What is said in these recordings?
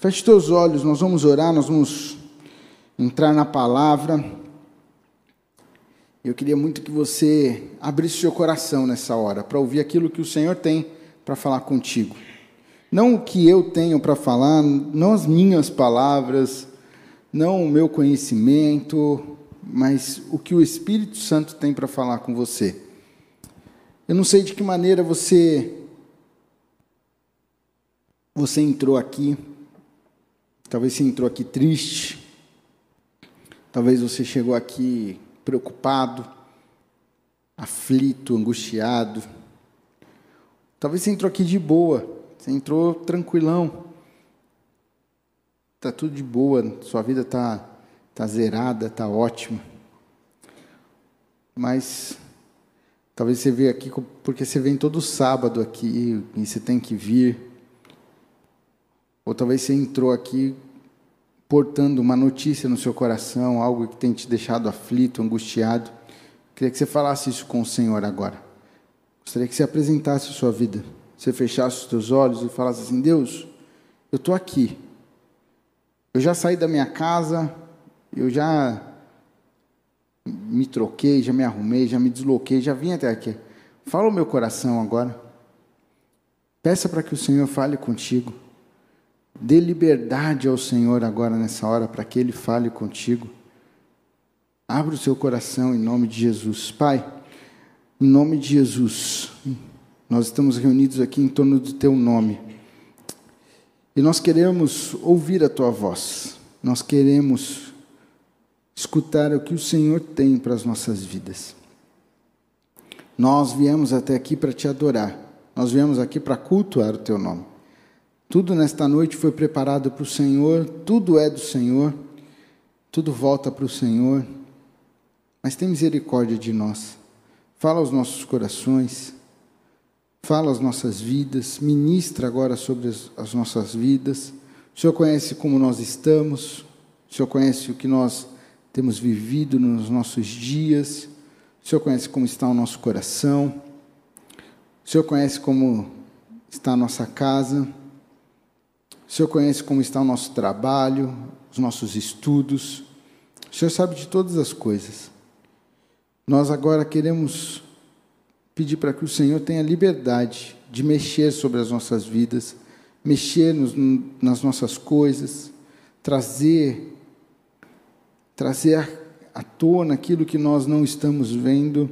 Feche teus olhos, nós vamos orar, nós vamos entrar na palavra. Eu queria muito que você abrisse seu coração nessa hora para ouvir aquilo que o Senhor tem para falar contigo. Não o que eu tenho para falar, não as minhas palavras, não o meu conhecimento, mas o que o Espírito Santo tem para falar com você. Eu não sei de que maneira você você entrou aqui. Talvez você entrou aqui triste. Talvez você chegou aqui preocupado, aflito, angustiado. Talvez você entrou aqui de boa, você entrou tranquilão. Tá tudo de boa, sua vida tá tá zerada, tá ótima. Mas talvez você veio aqui porque você vem todo sábado aqui e você tem que vir. Ou talvez você entrou aqui portando uma notícia no seu coração, algo que tem te deixado aflito, angustiado. Queria que você falasse isso com o Senhor agora. Gostaria que você apresentasse a sua vida. Você fechasse os seus olhos e falasse assim: Deus, eu estou aqui. Eu já saí da minha casa, eu já me troquei, já me arrumei, já me desloquei, já vim até aqui. Fala o meu coração agora. Peça para que o Senhor fale contigo. Dê liberdade ao Senhor agora nessa hora para que Ele fale contigo. Abra o seu coração em nome de Jesus. Pai, em nome de Jesus, nós estamos reunidos aqui em torno do Teu nome. E nós queremos ouvir a Tua voz. Nós queremos escutar o que o Senhor tem para as nossas vidas. Nós viemos até aqui para te adorar. Nós viemos aqui para cultuar o Teu nome. Tudo nesta noite foi preparado para o Senhor, tudo é do Senhor, tudo volta para o Senhor. Mas tem misericórdia de nós. Fala aos nossos corações, fala às nossas vidas, ministra agora sobre as, as nossas vidas. O Senhor conhece como nós estamos, o Senhor conhece o que nós temos vivido nos nossos dias, o Senhor conhece como está o nosso coração, o Senhor conhece como está a nossa casa. O Senhor conhece como está o nosso trabalho, os nossos estudos. O Senhor sabe de todas as coisas. Nós agora queremos pedir para que o Senhor tenha liberdade de mexer sobre as nossas vidas, mexer nos, nas nossas coisas, trazer trazer à tona aquilo que nós não estamos vendo,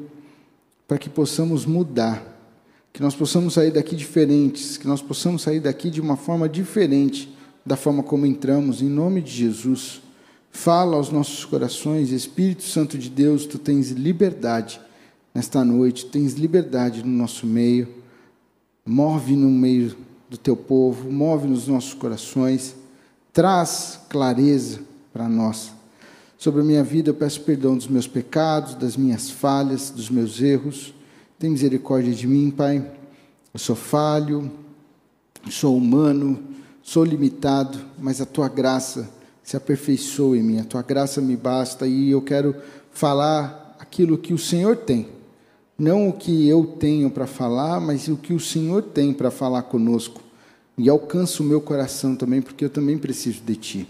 para que possamos mudar que nós possamos sair daqui diferentes, que nós possamos sair daqui de uma forma diferente da forma como entramos, em nome de Jesus. Fala aos nossos corações, Espírito Santo de Deus, tu tens liberdade nesta noite, tens liberdade no nosso meio. Move no meio do teu povo, move nos nossos corações, traz clareza para nós. Sobre a minha vida, eu peço perdão dos meus pecados, das minhas falhas, dos meus erros. Tem misericórdia de mim, Pai. Eu sou falho, sou humano, sou limitado, mas a tua graça se aperfeiçoa em mim. A tua graça me basta e eu quero falar aquilo que o Senhor tem. Não o que eu tenho para falar, mas o que o Senhor tem para falar conosco. E alcança o meu coração também, porque eu também preciso de ti.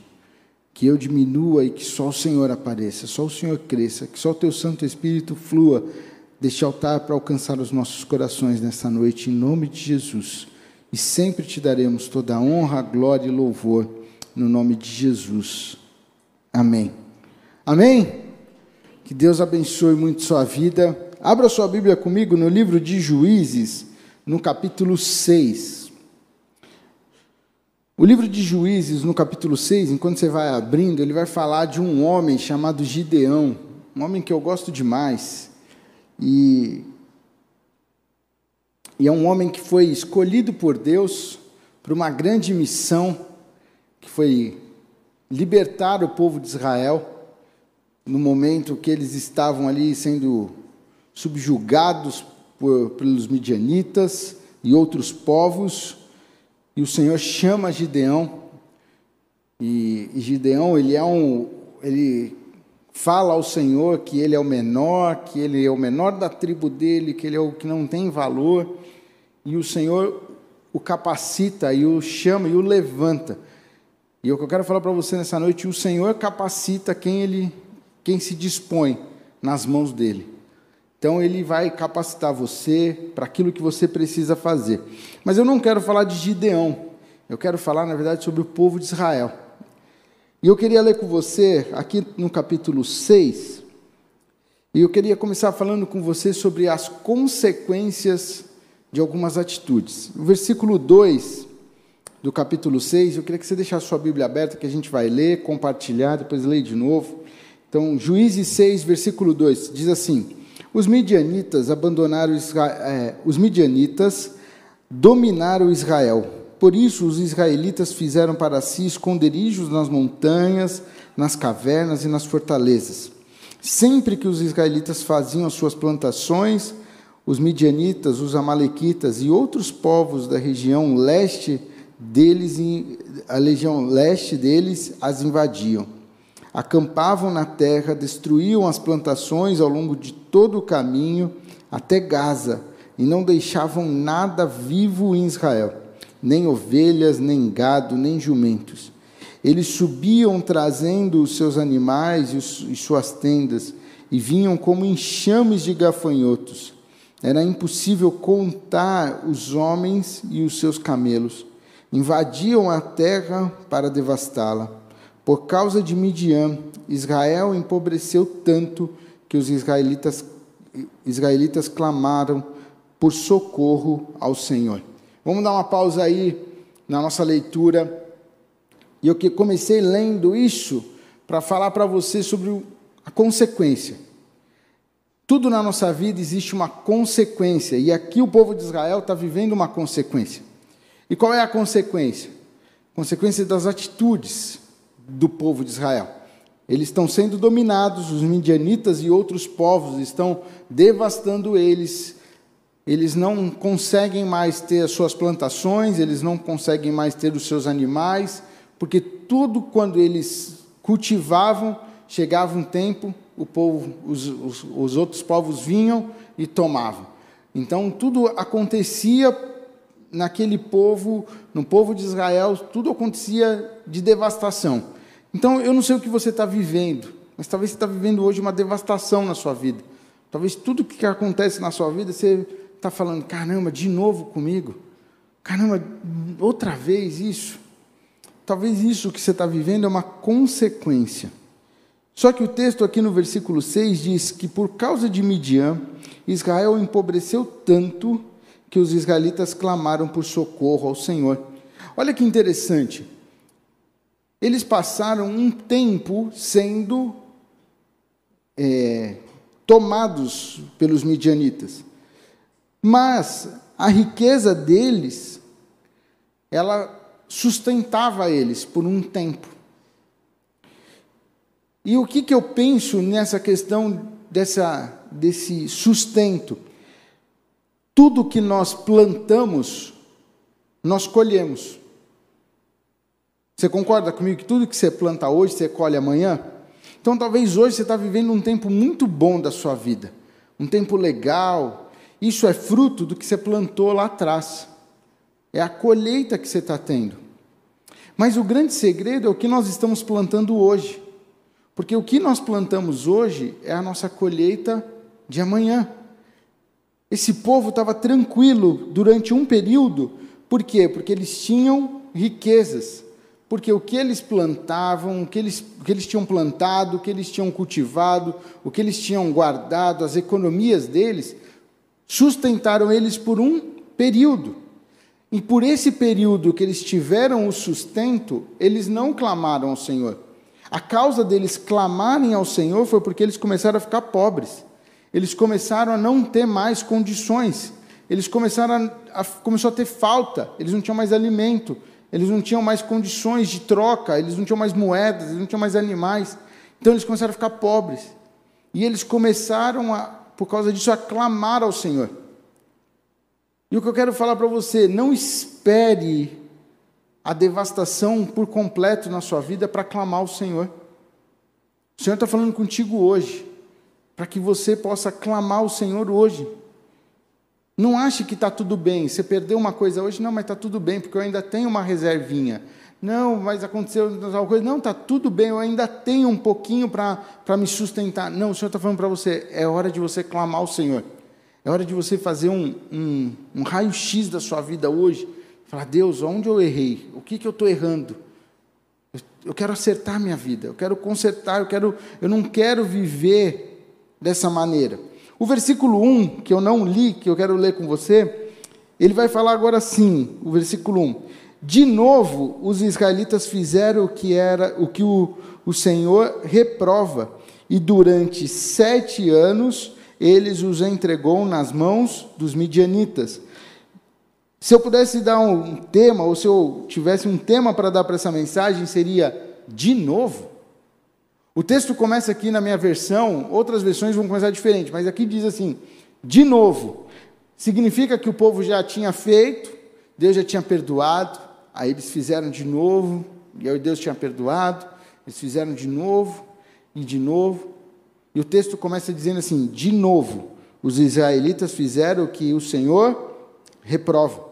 Que eu diminua e que só o Senhor apareça, só o Senhor cresça, que só o teu Santo Espírito flua deste altar para alcançar os nossos corações nessa noite, em nome de Jesus. E sempre te daremos toda a honra, glória e louvor, no nome de Jesus. Amém. Amém? Que Deus abençoe muito sua vida. Abra sua Bíblia comigo no livro de Juízes, no capítulo 6. O livro de Juízes, no capítulo 6, enquanto você vai abrindo, ele vai falar de um homem chamado Gideão, um homem que eu gosto demais. E, e é um homem que foi escolhido por Deus para uma grande missão, que foi libertar o povo de Israel no momento que eles estavam ali sendo subjugados por, pelos midianitas e outros povos, e o Senhor chama Gideão, e, e Gideão ele é um, ele fala ao Senhor que ele é o menor, que ele é o menor da tribo dele, que ele é o que não tem valor, e o Senhor o capacita e o chama e o levanta. E o que eu quero falar para você nessa noite, o Senhor capacita quem ele quem se dispõe nas mãos dele. Então ele vai capacitar você para aquilo que você precisa fazer. Mas eu não quero falar de Gideão. Eu quero falar, na verdade, sobre o povo de Israel. E eu queria ler com você aqui no capítulo 6. E eu queria começar falando com você sobre as consequências de algumas atitudes. O versículo 2 do capítulo 6, eu queria que você deixasse sua Bíblia aberta, que a gente vai ler, compartilhar, depois ler de novo. Então, Juízes 6, versículo 2, diz assim: Os midianitas abandonaram Israel, é, os midianitas dominaram Israel. Por isso, os israelitas fizeram para si esconderijos nas montanhas, nas cavernas e nas fortalezas. Sempre que os israelitas faziam as suas plantações, os midianitas, os amalequitas e outros povos da região leste deles, a legião leste deles as invadiam. Acampavam na terra, destruíam as plantações ao longo de todo o caminho até Gaza, e não deixavam nada vivo em Israel, nem ovelhas, nem gado, nem jumentos. Eles subiam trazendo os seus animais e suas tendas, e vinham como enxames de gafanhotos. Era impossível contar os homens e os seus camelos invadiam a terra para devastá-la. Por causa de Midian, Israel empobreceu tanto que os israelitas, israelitas clamaram por socorro ao Senhor. Vamos dar uma pausa aí na nossa leitura. E eu que comecei lendo isso para falar para você sobre a consequência. Tudo na nossa vida existe uma consequência, e aqui o povo de Israel está vivendo uma consequência. E qual é a consequência? Consequência das atitudes do povo de Israel. Eles estão sendo dominados, os midianitas e outros povos estão devastando eles. Eles não conseguem mais ter as suas plantações, eles não conseguem mais ter os seus animais, porque tudo quando eles cultivavam, chegava um tempo, o povo, os, os, os outros povos vinham e tomavam. Então tudo acontecia naquele povo, no povo de Israel, tudo acontecia de devastação. Então, eu não sei o que você está vivendo, mas talvez você está vivendo hoje uma devastação na sua vida. Talvez tudo que acontece na sua vida, você está falando, caramba, de novo comigo? Caramba, outra vez isso? Talvez isso que você está vivendo é uma consequência. Só que o texto aqui no versículo 6 diz que por causa de Midian, Israel empobreceu tanto que os israelitas clamaram por socorro ao Senhor. Olha que interessante. Eles passaram um tempo sendo é, tomados pelos midianitas, mas a riqueza deles, ela sustentava eles por um tempo. E o que, que eu penso nessa questão dessa, desse sustento? Tudo que nós plantamos, nós colhemos. Você concorda comigo que tudo que você planta hoje, você colhe amanhã? Então, talvez hoje você está vivendo um tempo muito bom da sua vida, um tempo legal. Isso é fruto do que você plantou lá atrás. É a colheita que você está tendo. Mas o grande segredo é o que nós estamos plantando hoje. Porque o que nós plantamos hoje é a nossa colheita de amanhã. Esse povo estava tranquilo durante um período, por quê? Porque eles tinham riquezas. Porque o que eles plantavam, o que eles, o que eles tinham plantado, o que eles tinham cultivado, o que eles tinham guardado, as economias deles, sustentaram eles por um período. E por esse período que eles tiveram o sustento, eles não clamaram ao Senhor. A causa deles clamarem ao Senhor foi porque eles começaram a ficar pobres. Eles começaram a não ter mais condições, eles começaram a, a, começou a ter falta, eles não tinham mais alimento, eles não tinham mais condições de troca, eles não tinham mais moedas, eles não tinham mais animais, então eles começaram a ficar pobres. E eles começaram, a, por causa disso, a clamar ao Senhor. E o que eu quero falar para você, não espere a devastação por completo na sua vida para clamar ao Senhor. O Senhor está falando contigo hoje para que você possa clamar ao Senhor hoje. Não ache que está tudo bem. Você perdeu uma coisa hoje, não, mas está tudo bem, porque eu ainda tenho uma reservinha. Não, mas aconteceu tal coisa. Não, está tudo bem, eu ainda tenho um pouquinho para me sustentar. Não, o Senhor está falando para você, é hora de você clamar ao Senhor. É hora de você fazer um, um, um raio-x da sua vida hoje. Falar, Deus, onde eu errei? O que, que eu estou errando? Eu, eu quero acertar minha vida, eu quero consertar, eu, quero, eu não quero viver dessa maneira. O versículo 1, que eu não li, que eu quero ler com você, ele vai falar agora assim, o versículo 1. De novo, os israelitas fizeram o que era o que o, o Senhor reprova, e durante sete anos eles os entregou nas mãos dos midianitas. Se eu pudesse dar um tema, ou se eu tivesse um tema para dar para essa mensagem, seria de novo. O texto começa aqui na minha versão, outras versões vão começar diferente, mas aqui diz assim: de novo. Significa que o povo já tinha feito, Deus já tinha perdoado, aí eles fizeram de novo, e aí Deus tinha perdoado, eles fizeram de novo e de novo. E o texto começa dizendo assim: de novo, os israelitas fizeram o que o Senhor reprova.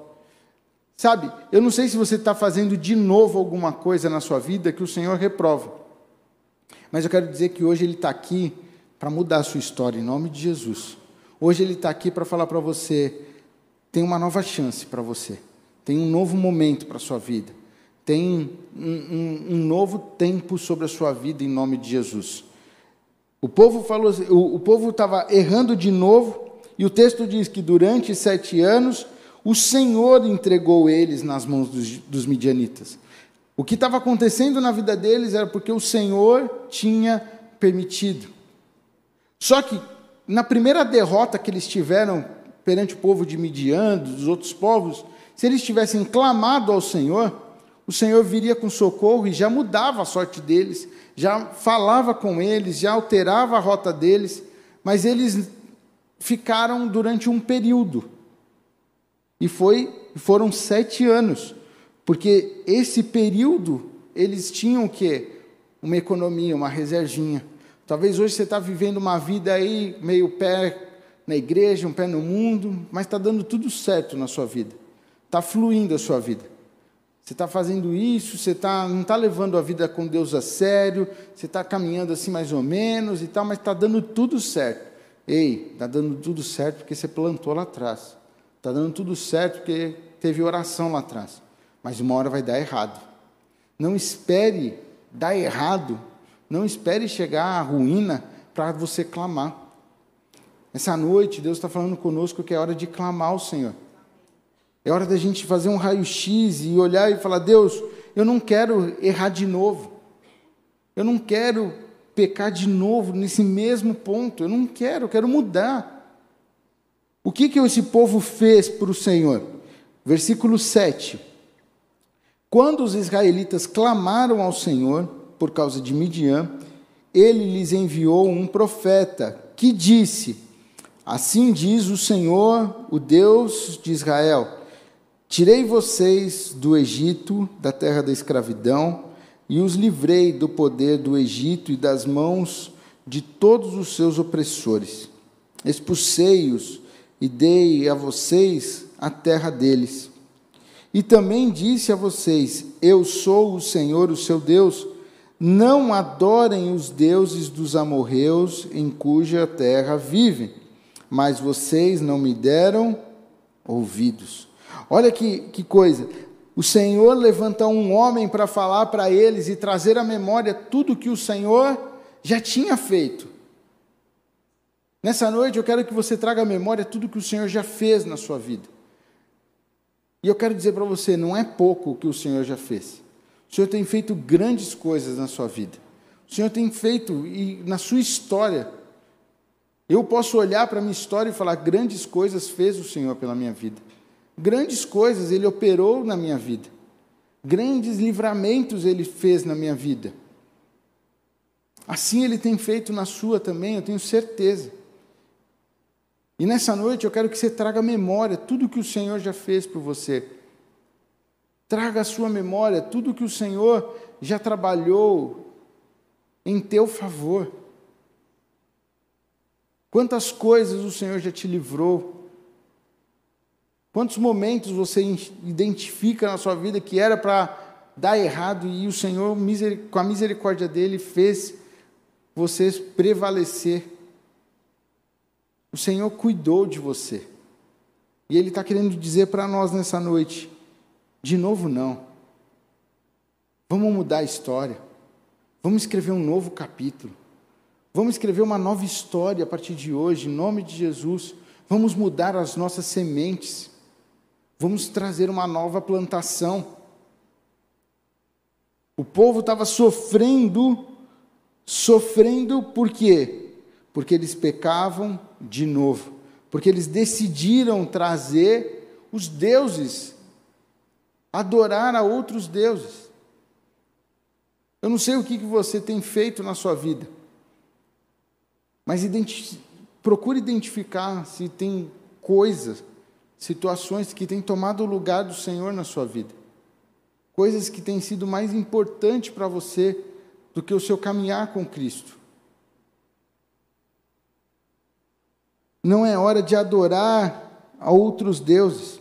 Sabe, eu não sei se você está fazendo de novo alguma coisa na sua vida que o Senhor reprova. Mas eu quero dizer que hoje Ele está aqui para mudar a sua história, em nome de Jesus. Hoje Ele está aqui para falar para você: tem uma nova chance para você, tem um novo momento para a sua vida, tem um, um, um, novo tempo sobre a sua vida, em nome de Jesus. O povo falou, o, o povo estava errando de novo, e o texto diz que durante sete anos o Senhor entregou eles nas mãos dos, dos midianitas. O que estava acontecendo na vida deles era porque o Senhor tinha permitido. Só que, na primeira derrota que eles tiveram perante o povo de Midian, dos outros povos, se eles tivessem clamado ao Senhor, o Senhor viria com socorro e já mudava a sorte deles, já falava com eles, já alterava a rota deles, mas eles ficaram durante um período. E foi, foram sete anos. Porque esse período eles tinham o quê? Uma economia, uma reservinha. Talvez hoje você está vivendo uma vida aí meio pé na igreja, um pé no mundo, mas está dando tudo certo na sua vida. Está fluindo a sua vida. Você está fazendo isso, você tá, não está levando a vida com Deus a sério, você está caminhando assim mais ou menos e tal, mas está dando tudo certo. Ei, está dando tudo certo porque você plantou lá atrás. Está dando tudo certo porque teve oração lá atrás mas uma hora vai dar errado. Não espere dar errado, não espere chegar à ruína para você clamar. Essa noite, Deus está falando conosco que é hora de clamar ao Senhor. É hora da gente fazer um raio-x e olhar e falar: Deus, eu não quero errar de novo. Eu não quero pecar de novo nesse mesmo ponto. Eu não quero, eu quero mudar. O que, que esse povo fez para o Senhor? Versículo 7. Quando os israelitas clamaram ao Senhor por causa de Midian, ele lhes enviou um profeta que disse: Assim diz o Senhor, o Deus de Israel: Tirei vocês do Egito, da terra da escravidão, e os livrei do poder do Egito e das mãos de todos os seus opressores. Expulsei-os e dei a vocês a terra deles. E também disse a vocês: Eu sou o Senhor, o seu Deus. Não adorem os deuses dos amorreus em cuja terra vivem, mas vocês não me deram ouvidos. Olha que, que coisa. O Senhor levanta um homem para falar para eles e trazer à memória tudo que o Senhor já tinha feito. Nessa noite eu quero que você traga à memória tudo que o Senhor já fez na sua vida. E eu quero dizer para você, não é pouco o que o Senhor já fez. O Senhor tem feito grandes coisas na sua vida. O Senhor tem feito e na sua história. Eu posso olhar para a minha história e falar: grandes coisas fez o Senhor pela minha vida. Grandes coisas Ele operou na minha vida. Grandes livramentos Ele fez na minha vida. Assim Ele tem feito na sua também, eu tenho certeza. E nessa noite eu quero que você traga à memória tudo que o Senhor já fez por você. Traga à sua memória tudo que o Senhor já trabalhou em teu favor. Quantas coisas o Senhor já te livrou. Quantos momentos você identifica na sua vida que era para dar errado e o Senhor, com a misericórdia dele, fez vocês prevalecer. O Senhor cuidou de você. E Ele está querendo dizer para nós nessa noite: de novo, não. Vamos mudar a história. Vamos escrever um novo capítulo. Vamos escrever uma nova história a partir de hoje, em nome de Jesus. Vamos mudar as nossas sementes. Vamos trazer uma nova plantação. O povo estava sofrendo, sofrendo por quê? Porque eles pecavam de novo, porque eles decidiram trazer os deuses, adorar a outros deuses. Eu não sei o que você tem feito na sua vida, mas identi procure identificar se tem coisas, situações que têm tomado o lugar do Senhor na sua vida coisas que têm sido mais importantes para você do que o seu caminhar com Cristo. Não é hora de adorar a outros deuses.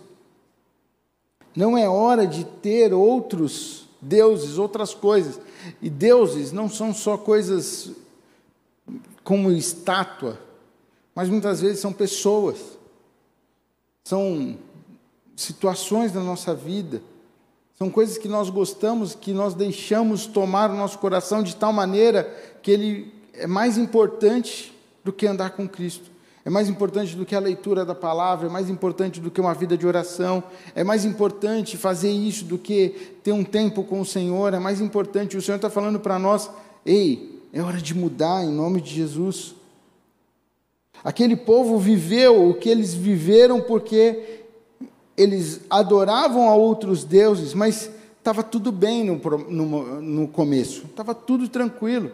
Não é hora de ter outros deuses, outras coisas. E deuses não são só coisas como estátua, mas muitas vezes são pessoas, são situações da nossa vida são coisas que nós gostamos, que nós deixamos tomar o nosso coração de tal maneira que ele é mais importante do que andar com Cristo. É mais importante do que a leitura da palavra, é mais importante do que uma vida de oração, é mais importante fazer isso do que ter um tempo com o Senhor, é mais importante. O Senhor está falando para nós: ei, é hora de mudar em nome de Jesus. Aquele povo viveu o que eles viveram porque eles adoravam a outros deuses, mas estava tudo bem no, no, no começo, estava tudo tranquilo,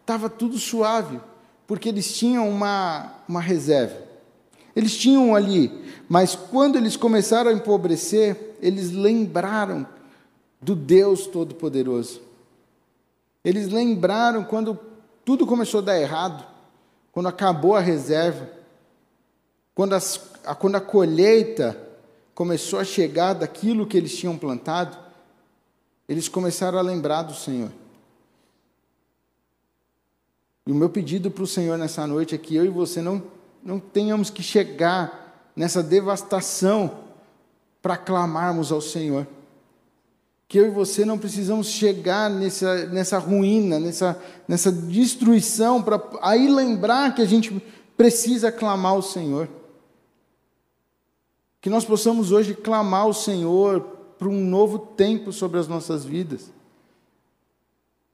estava tudo suave, porque eles tinham uma, uma reserva. Eles tinham ali, mas quando eles começaram a empobrecer, eles lembraram do Deus Todo-Poderoso. Eles lembraram quando tudo começou a dar errado, quando acabou a reserva, quando, as, quando a colheita começou a chegar daquilo que eles tinham plantado, eles começaram a lembrar do Senhor. E o meu pedido para o Senhor nessa noite é que eu e você não, não tenhamos que chegar nessa devastação para clamarmos ao Senhor. Que eu e você não precisamos chegar nessa, nessa ruína, nessa, nessa destruição, para aí lembrar que a gente precisa clamar ao Senhor. Que nós possamos hoje clamar ao Senhor para um novo tempo sobre as nossas vidas.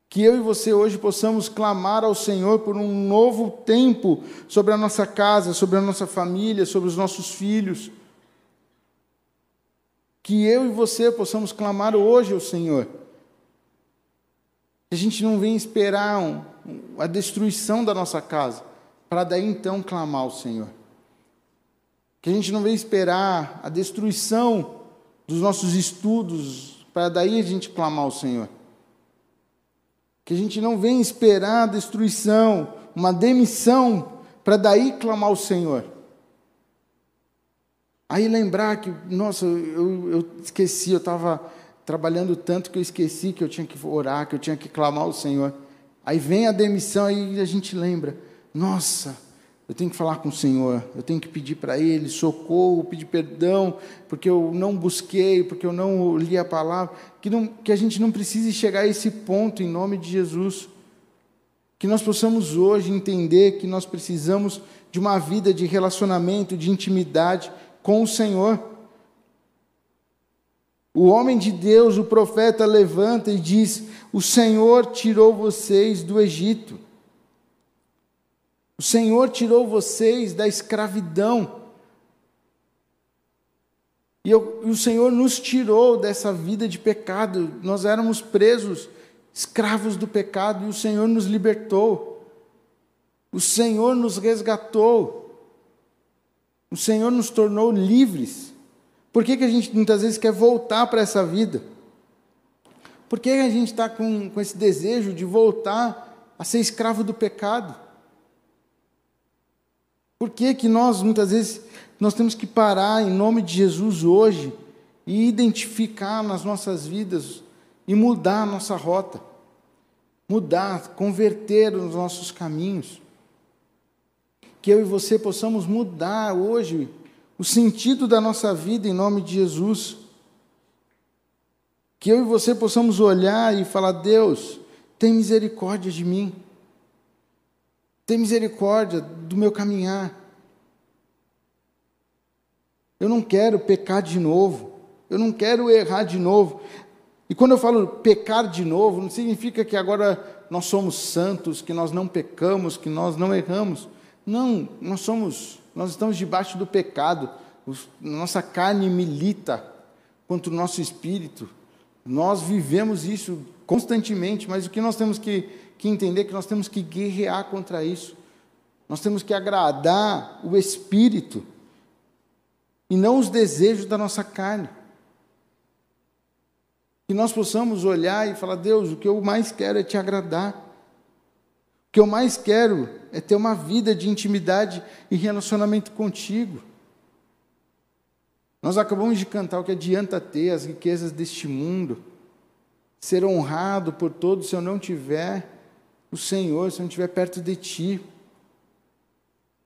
Que eu e você hoje possamos clamar ao Senhor por um novo tempo sobre a nossa casa, sobre a nossa família, sobre os nossos filhos. Que eu e você possamos clamar hoje ao Senhor. Que a gente não venha esperar um, a destruição da nossa casa, para daí então clamar ao Senhor. Que a gente não venha esperar a destruição dos nossos estudos para daí a gente clamar ao Senhor. Que a gente não venha esperar a destruição, uma demissão para daí clamar ao Senhor. Aí lembrar que, nossa, eu, eu esqueci, eu estava trabalhando tanto que eu esqueci que eu tinha que orar, que eu tinha que clamar ao Senhor. Aí vem a demissão e a gente lembra, nossa, eu tenho que falar com o Senhor, eu tenho que pedir para Ele socorro, pedir perdão, porque eu não busquei, porque eu não li a palavra. Que, não, que a gente não precise chegar a esse ponto em nome de Jesus. Que nós possamos hoje entender que nós precisamos de uma vida de relacionamento, de intimidade com o Senhor. O homem de Deus, o profeta, levanta e diz: O Senhor tirou vocês do Egito. O Senhor tirou vocês da escravidão. E, eu, e, o Senhor nos tirou dessa vida de pecado. Nós éramos presos, escravos do pecado, e o Senhor nos libertou. O Senhor nos resgatou. O Senhor nos tornou livres. Por que, que a gente muitas vezes quer voltar para essa vida? Por que a gente está com, com esse desejo de voltar a ser escravo do pecado? Por que, que nós, muitas vezes, nós temos que parar em nome de Jesus hoje e identificar nas nossas vidas e mudar a nossa rota, mudar, converter os nossos caminhos. Que eu e você possamos mudar hoje o sentido da nossa vida em nome de Jesus. Que eu e você possamos olhar e falar: Deus, tem misericórdia de mim, tem misericórdia do meu caminhar. Eu não quero pecar de novo. Eu não quero errar de novo. E quando eu falo pecar de novo, não significa que agora nós somos santos, que nós não pecamos, que nós não erramos. Não, nós somos, nós estamos debaixo do pecado. nossa carne milita contra o nosso espírito. Nós vivemos isso constantemente, mas o que nós temos que, que entender é que nós temos que guerrear contra isso. Nós temos que agradar o espírito e não os desejos da nossa carne. Que nós possamos olhar e falar: Deus, o que eu mais quero é te agradar. O que eu mais quero é ter uma vida de intimidade e relacionamento contigo. Nós acabamos de cantar o que adianta ter as riquezas deste mundo, ser honrado por todos se eu não tiver o Senhor, se eu não estiver perto de Ti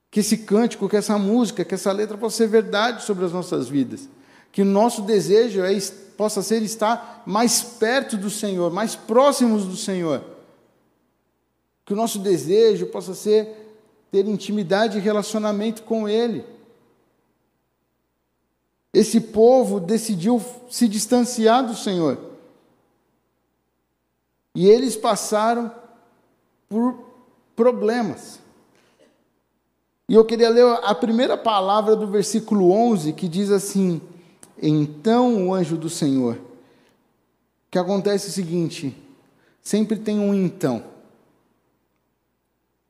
que esse cântico, que essa música, que essa letra possa ser verdade sobre as nossas vidas. Que o nosso desejo é, possa ser estar mais perto do Senhor, mais próximos do Senhor. Que o nosso desejo possa ser ter intimidade e relacionamento com Ele. Esse povo decidiu se distanciar do Senhor. E eles passaram por problemas. E eu queria ler a primeira palavra do versículo 11, que diz assim: Então o anjo do Senhor. Que acontece o seguinte: sempre tem um então.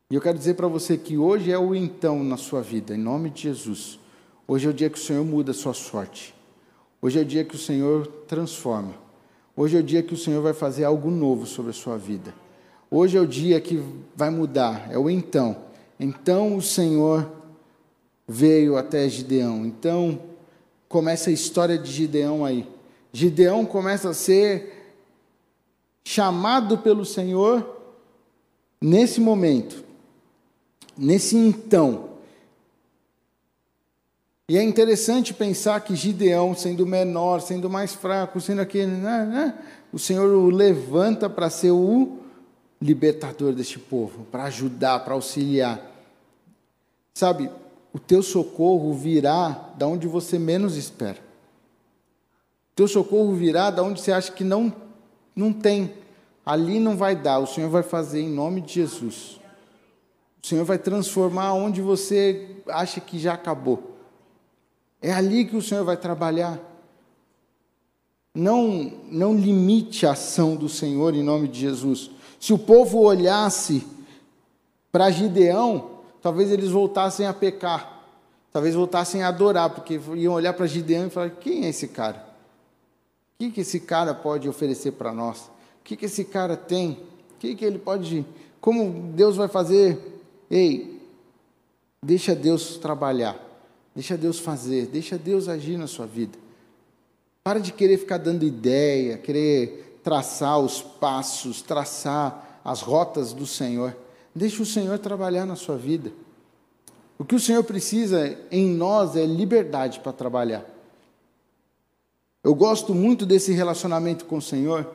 E eu quero dizer para você que hoje é o então na sua vida, em nome de Jesus. Hoje é o dia que o Senhor muda a sua sorte. Hoje é o dia que o Senhor transforma. Hoje é o dia que o Senhor vai fazer algo novo sobre a sua vida. Hoje é o dia que vai mudar, é o então. Então o Senhor veio até Gideão. Então começa a história de Gideão aí. Gideão começa a ser chamado pelo Senhor nesse momento, nesse então. E é interessante pensar que Gideão, sendo menor, sendo mais fraco, sendo aquele, né, né, o Senhor o levanta para ser o libertador deste povo, para ajudar, para auxiliar. Sabe, o teu socorro virá da onde você menos espera. O teu socorro virá da onde você acha que não não tem. Ali não vai dar, o Senhor vai fazer em nome de Jesus. O Senhor vai transformar onde você acha que já acabou. É ali que o Senhor vai trabalhar. Não, não limite a ação do Senhor em nome de Jesus. Se o povo olhasse para Gideão, talvez eles voltassem a pecar, talvez voltassem a adorar, porque iam olhar para Gideão e falar: quem é esse cara? O que, que esse cara pode oferecer para nós? O que, que esse cara tem? O que, que ele pode. Como Deus vai fazer? Ei, deixa Deus trabalhar, deixa Deus fazer, deixa Deus agir na sua vida. Para de querer ficar dando ideia, querer traçar os passos, traçar as rotas do Senhor. Deixe o Senhor trabalhar na sua vida. O que o Senhor precisa em nós é liberdade para trabalhar. Eu gosto muito desse relacionamento com o Senhor,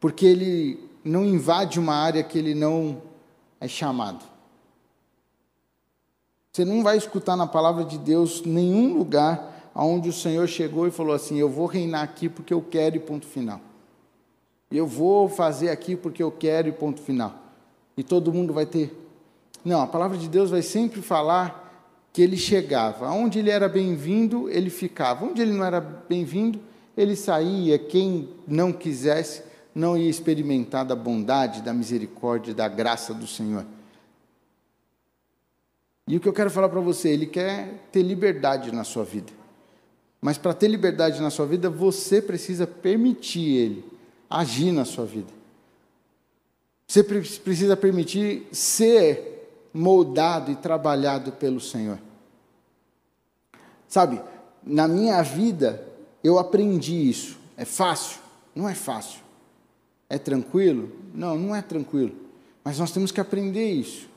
porque ele não invade uma área que ele não é chamado. Você não vai escutar na palavra de Deus nenhum lugar onde o Senhor chegou e falou assim: Eu vou reinar aqui porque eu quero, e ponto final. Eu vou fazer aqui porque eu quero e ponto final. E todo mundo vai ter. Não, a palavra de Deus vai sempre falar que ele chegava. Onde ele era bem-vindo, ele ficava. Onde ele não era bem-vindo, ele saía. Quem não quisesse, não ia experimentar da bondade, da misericórdia, da graça do Senhor. E o que eu quero falar para você, ele quer ter liberdade na sua vida. Mas para ter liberdade na sua vida, você precisa permitir ele agir na sua vida. Você precisa permitir ser moldado e trabalhado pelo Senhor. Sabe, na minha vida eu aprendi isso. É fácil? Não é fácil. É tranquilo? Não, não é tranquilo. Mas nós temos que aprender isso.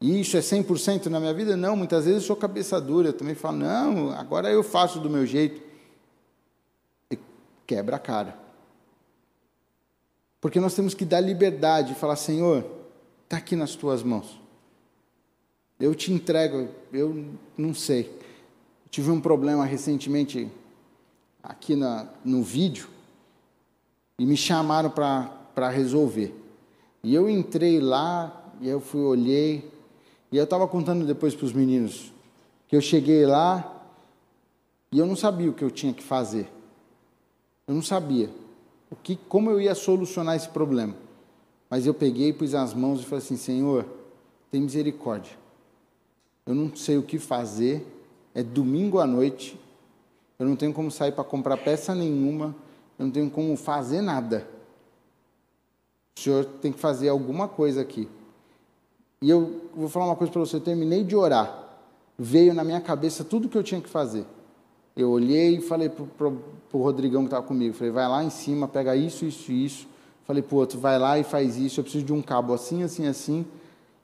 E isso é 100% na minha vida? Não, muitas vezes eu sou cabeça dura, eu também falo, não, agora eu faço do meu jeito. E quebra a cara. Porque nós temos que dar liberdade e falar, Senhor, está aqui nas tuas mãos. Eu te entrego, eu não sei. Tive um problema recentemente aqui na, no vídeo e me chamaram para resolver. E eu entrei lá, e eu fui, olhei, e eu estava contando depois para os meninos que eu cheguei lá e eu não sabia o que eu tinha que fazer. Eu não sabia o que, como eu ia solucionar esse problema. Mas eu peguei, pus as mãos e falei assim: Senhor, tem misericórdia. Eu não sei o que fazer. É domingo à noite. Eu não tenho como sair para comprar peça nenhuma. Eu não tenho como fazer nada. O senhor tem que fazer alguma coisa aqui. E eu vou falar uma coisa para você: eu terminei de orar, veio na minha cabeça tudo que eu tinha que fazer. Eu olhei e falei para o Rodrigão que estava comigo: falei, vai lá em cima, pega isso, isso e isso. Falei para o outro: vai lá e faz isso. Eu preciso de um cabo assim, assim, assim.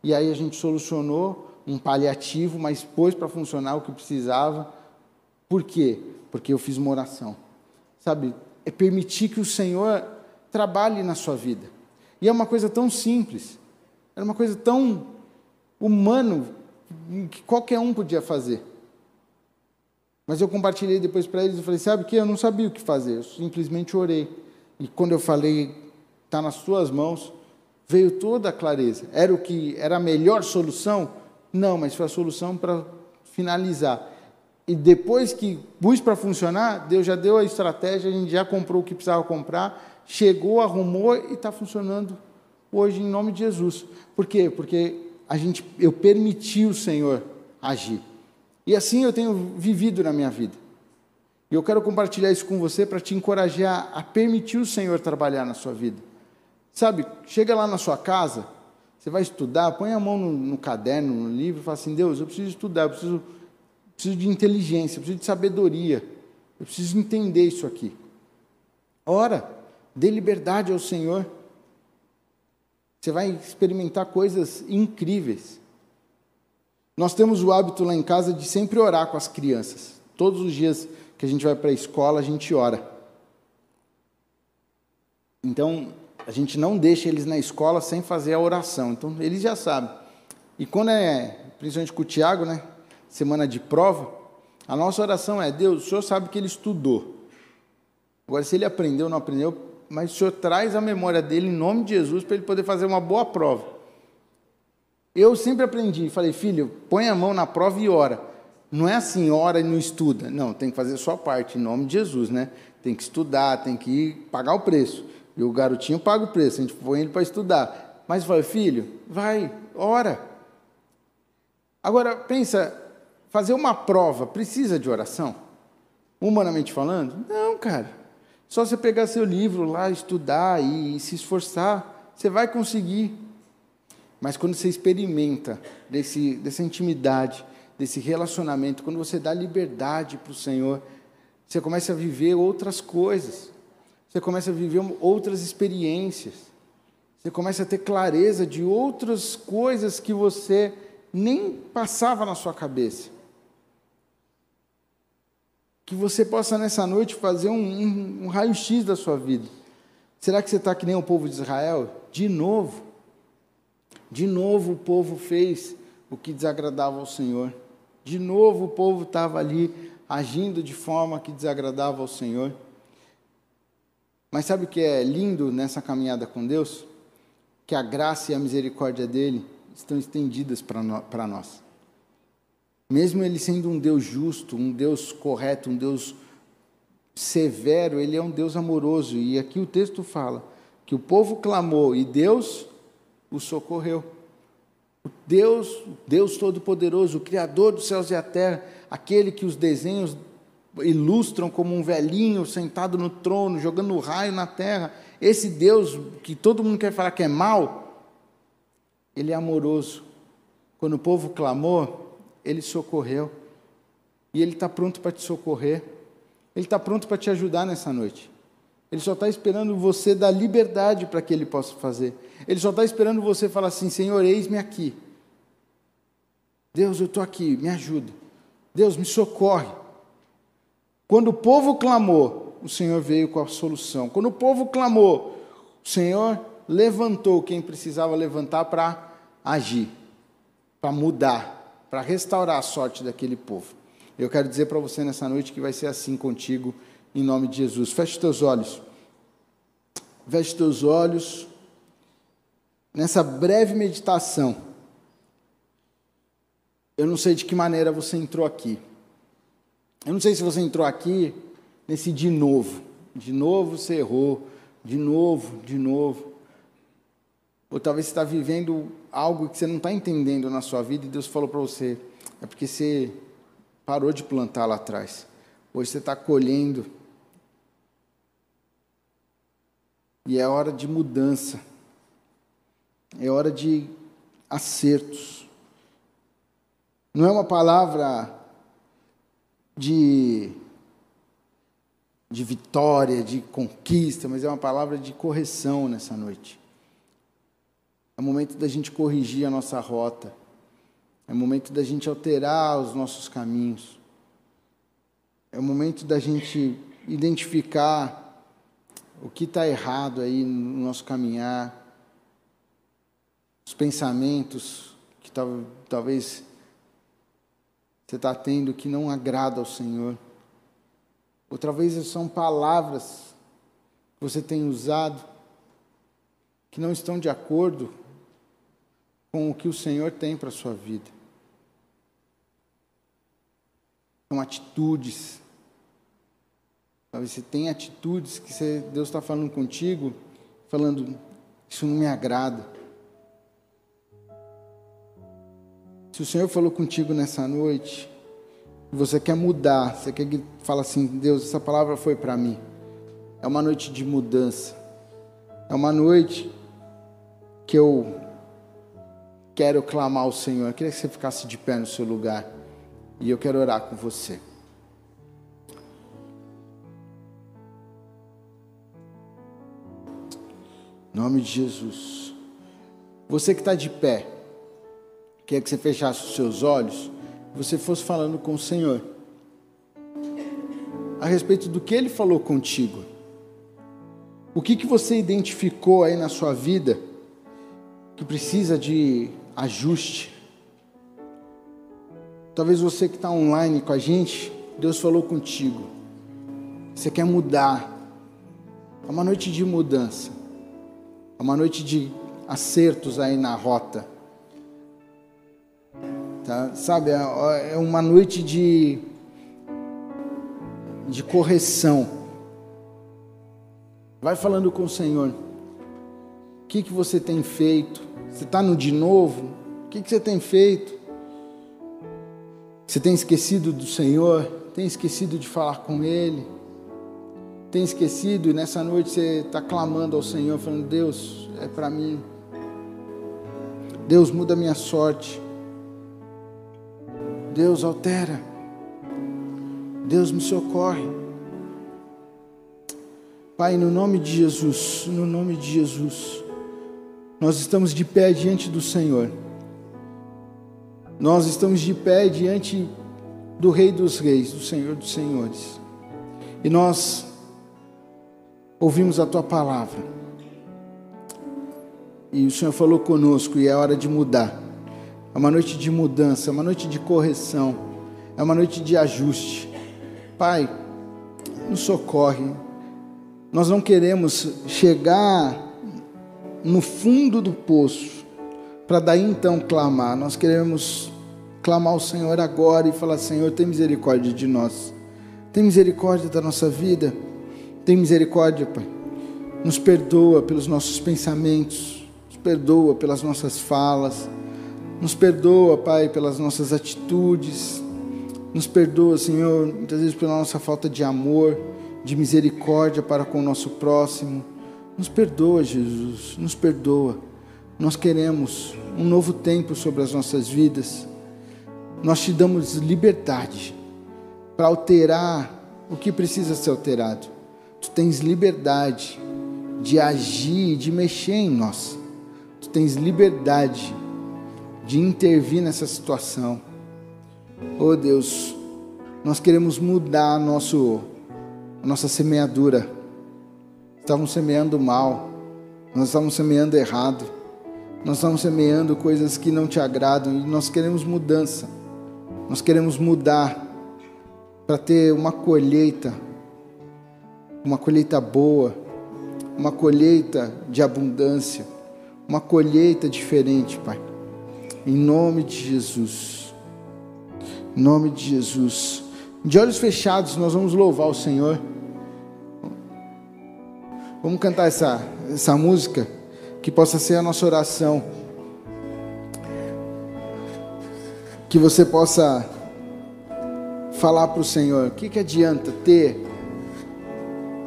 E aí a gente solucionou um paliativo, mas pôs para funcionar o que precisava. Por quê? Porque eu fiz uma oração. Sabe, é permitir que o Senhor trabalhe na sua vida. E é uma coisa tão simples. Era uma coisa tão humano que qualquer um podia fazer. Mas eu compartilhei depois para eles e falei: sabe que eu não sabia o que fazer, eu simplesmente orei. E quando eu falei, está nas tuas mãos, veio toda a clareza. Era o que era a melhor solução? Não, mas foi a solução para finalizar. E depois que pus para funcionar, Deus já deu a estratégia, a gente já comprou o que precisava comprar, chegou, arrumou e está funcionando hoje em nome de Jesus. Por quê? Porque a gente, eu permiti o Senhor agir. E assim eu tenho vivido na minha vida. E eu quero compartilhar isso com você para te encorajar a permitir o Senhor trabalhar na sua vida. Sabe, chega lá na sua casa, você vai estudar, põe a mão no, no caderno, no livro, e fala assim: Deus, eu preciso estudar, eu preciso, preciso de inteligência, eu preciso de sabedoria, eu preciso entender isso aqui. Ora, dê liberdade ao Senhor. Você vai experimentar coisas incríveis. Nós temos o hábito lá em casa de sempre orar com as crianças. Todos os dias que a gente vai para a escola, a gente ora. Então, a gente não deixa eles na escola sem fazer a oração. Então, eles já sabem. E quando é, principalmente com o Tiago, né? Semana de prova, a nossa oração é: Deus, o senhor sabe que ele estudou. Agora, se ele aprendeu ou não aprendeu, mas o Senhor traz a memória dele em nome de Jesus para ele poder fazer uma boa prova. Eu sempre aprendi, falei, filho, põe a mão na prova e ora. Não é assim, ora e não estuda. Não, tem que fazer a sua parte, em nome de Jesus, né? Tem que estudar, tem que pagar o preço. E o garotinho paga o preço, a gente põe ele para estudar. Mas eu falei, filho, vai, ora. Agora, pensa, fazer uma prova precisa de oração? Humanamente falando? Não, cara. Só você pegar seu livro lá, estudar e, se esforçar, você vai conseguir. Mas quando você experimenta desse, dessa intimidade, desse relacionamento, quando você dá liberdade para o Senhor, você começa a viver outras coisas. Você começa a viver outras experiências. Você começa a ter clareza de outras coisas que você nem passava na sua cabeça que você possa nessa noite fazer um, um, um raio-x da sua vida. Será que você está que nem o povo de Israel? De novo. De novo o povo fez o que desagradava ao Senhor. De novo o povo estava ali agindo de forma que desagradava ao Senhor. Mas sabe o que é lindo nessa caminhada com Deus? Que a graça e a misericórdia dele estão estendidas para nós. Mesmo ele sendo um Deus justo, um Deus correto, um Deus severo, ele é um Deus amoroso. E aqui o texto fala que o povo clamou e Deus o socorreu. O Deus, Deus Todo-Poderoso, o Criador dos céus e a terra, aquele que os desenhos ilustram como um velhinho sentado no trono, jogando raio na terra, esse Deus que todo mundo quer falar que é mau, ele é amoroso. Quando o povo clamou, ele socorreu. E Ele está pronto para te socorrer. Ele está pronto para te ajudar nessa noite. Ele só está esperando você dar liberdade para que ele possa fazer. Ele só está esperando você falar assim: Senhor, eis-me aqui. Deus, eu estou aqui, me ajuda. Deus, me socorre. Quando o povo clamou, o Senhor veio com a solução. Quando o povo clamou, o Senhor levantou quem precisava levantar para agir, para mudar, para restaurar a sorte daquele povo. Eu quero dizer para você nessa noite que vai ser assim contigo, em nome de Jesus. Feche teus olhos. Feche teus olhos. Nessa breve meditação, eu não sei de que maneira você entrou aqui. Eu não sei se você entrou aqui nesse de novo. De novo você errou. De novo, de novo. Ou talvez você está vivendo algo que você não está entendendo na sua vida e Deus falou para você. É porque você parou de plantar lá atrás. Hoje você está colhendo. E é hora de mudança. É hora de acertos. Não é uma palavra de, de vitória, de conquista, mas é uma palavra de correção nessa noite. É momento da gente corrigir a nossa rota. É momento da gente alterar os nossos caminhos. É momento da gente identificar o que está errado aí no nosso caminhar, os pensamentos que talvez você está tendo que não agrada ao Senhor. Outra vez são palavras que você tem usado que não estão de acordo com o que o Senhor tem para a sua vida. São atitudes. Talvez você tenha atitudes que você, Deus está falando contigo, falando, isso não me agrada. Se o Senhor falou contigo nessa noite, você quer mudar, você quer falar assim, Deus, essa palavra foi para mim. É uma noite de mudança. É uma noite que eu quero clamar ao Senhor. Eu queria que você ficasse de pé no seu lugar. E eu quero orar com você. Em nome de Jesus. Você que está de pé queria que você fechasse os seus olhos e você fosse falando com o Senhor a respeito do que Ele falou contigo. O que, que você identificou aí na sua vida que precisa de ajuste? Talvez você que está online com a gente, Deus falou contigo. Você quer mudar. É uma noite de mudança. É uma noite de acertos aí na rota. Tá? Sabe, é, é uma noite de, de correção. Vai falando com o Senhor. O que, que você tem feito? Você está no de novo? O que, que você tem feito? Você tem esquecido do Senhor? Tem esquecido de falar com Ele? Tem esquecido e nessa noite você está clamando ao Senhor, falando: Deus, é para mim. Deus, muda a minha sorte. Deus altera. Deus me socorre. Pai, no nome de Jesus, no nome de Jesus, nós estamos de pé diante do Senhor. Nós estamos de pé diante do Rei dos Reis, do Senhor dos Senhores. E nós ouvimos a tua palavra. E o Senhor falou conosco e é hora de mudar. É uma noite de mudança, é uma noite de correção, é uma noite de ajuste. Pai, nos socorre. Nós não queremos chegar no fundo do poço para daí então clamar. Nós queremos clamar ao Senhor agora e falar: Senhor, tem misericórdia de nós. Tem misericórdia da nossa vida. Tem misericórdia, Pai. Nos perdoa pelos nossos pensamentos. Nos perdoa pelas nossas falas nos perdoa, Pai, pelas nossas atitudes. Nos perdoa, Senhor, muitas vezes pela nossa falta de amor, de misericórdia para com o nosso próximo. Nos perdoa, Jesus, nos perdoa. Nós queremos um novo tempo sobre as nossas vidas. Nós te damos liberdade para alterar o que precisa ser alterado. Tu tens liberdade de agir, de mexer em nós. Tu tens liberdade de intervir nessa situação. Oh Deus, nós queremos mudar nosso, a nossa semeadura. Estávamos semeando mal, nós estávamos semeando errado, nós estávamos semeando coisas que não te agradam e nós queremos mudança, nós queremos mudar para ter uma colheita, uma colheita boa, uma colheita de abundância, uma colheita diferente, Pai. Em nome de Jesus. Em nome de Jesus. De olhos fechados, nós vamos louvar o Senhor. Vamos cantar essa, essa música, que possa ser a nossa oração. Que você possa falar para o Senhor: o que, que adianta ter,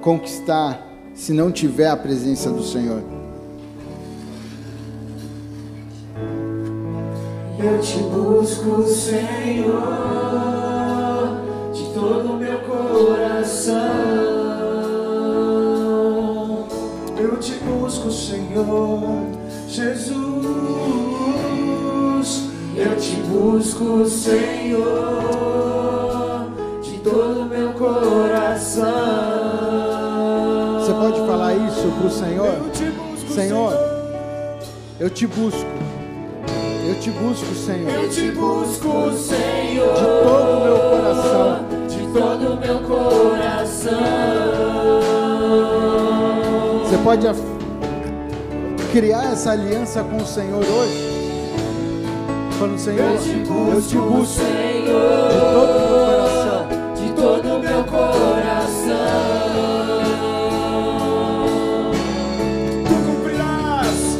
conquistar, se não tiver a presença do Senhor? Eu te busco, Senhor, de todo o meu coração. Te busco, Senhor, Jesus. Eu te busco, Senhor, de todo o meu coração. Você pode falar isso para o Senhor? Eu te busco, Senhor, eu te busco. Eu te busco, Senhor. Eu te busco, Senhor, De todo o meu coração. de todo o meu coração. Você pode af- criar essa aliança com o Senhor hoje? Falando, Senhor, eu te busco Senhor, de todo o meu coração. de todo o meu coração. Tu cumprirás,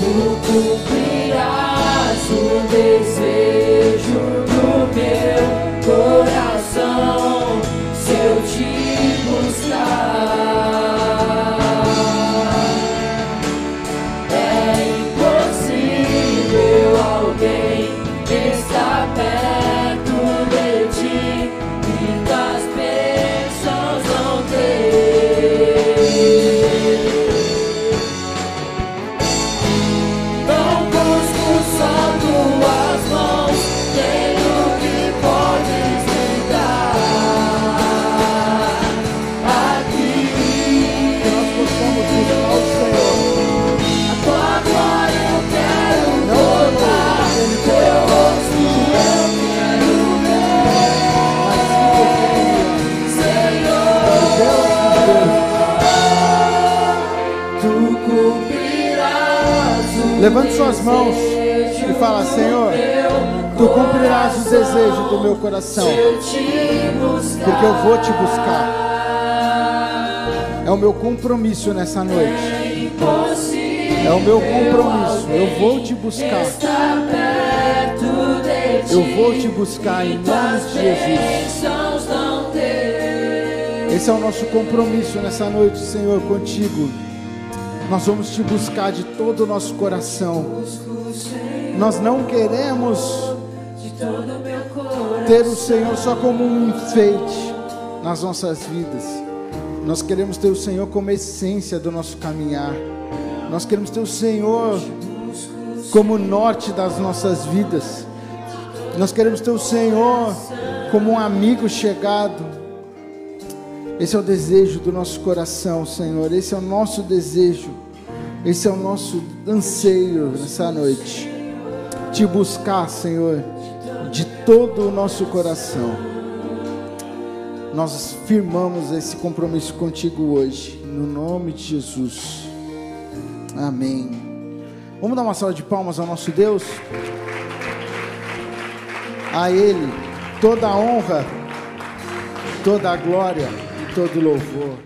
tu cumprirás o desejo suas mãos e fala, Senhor, Tu cumprirás os desejos do meu coração, porque eu vou te buscar. É o meu compromisso nessa noite. É o meu compromisso. Eu vou te buscar. Eu vou te buscar em nome de Jesus. Esse é o nosso compromisso nessa noite, Senhor, contigo. Nós vamos te buscar de todo o nosso coração. Nós não queremos ter o Senhor só como um enfeite nas nossas vidas. Nós queremos ter o Senhor como essência do nosso caminhar. Nós queremos ter o Senhor como norte das nossas vidas. Nós queremos ter o Senhor como um amigo chegado. Esse é o desejo do nosso coração, Senhor. Esse é o nosso desejo. Esse é o nosso anseio nessa noite. Te buscar, Senhor, de todo o nosso coração. Nós firmamos esse compromisso contigo hoje, no nome de Jesus. Amém. Vamos dar uma salva de palmas ao nosso Deus? A Ele toda a honra, toda a glória todo louvor.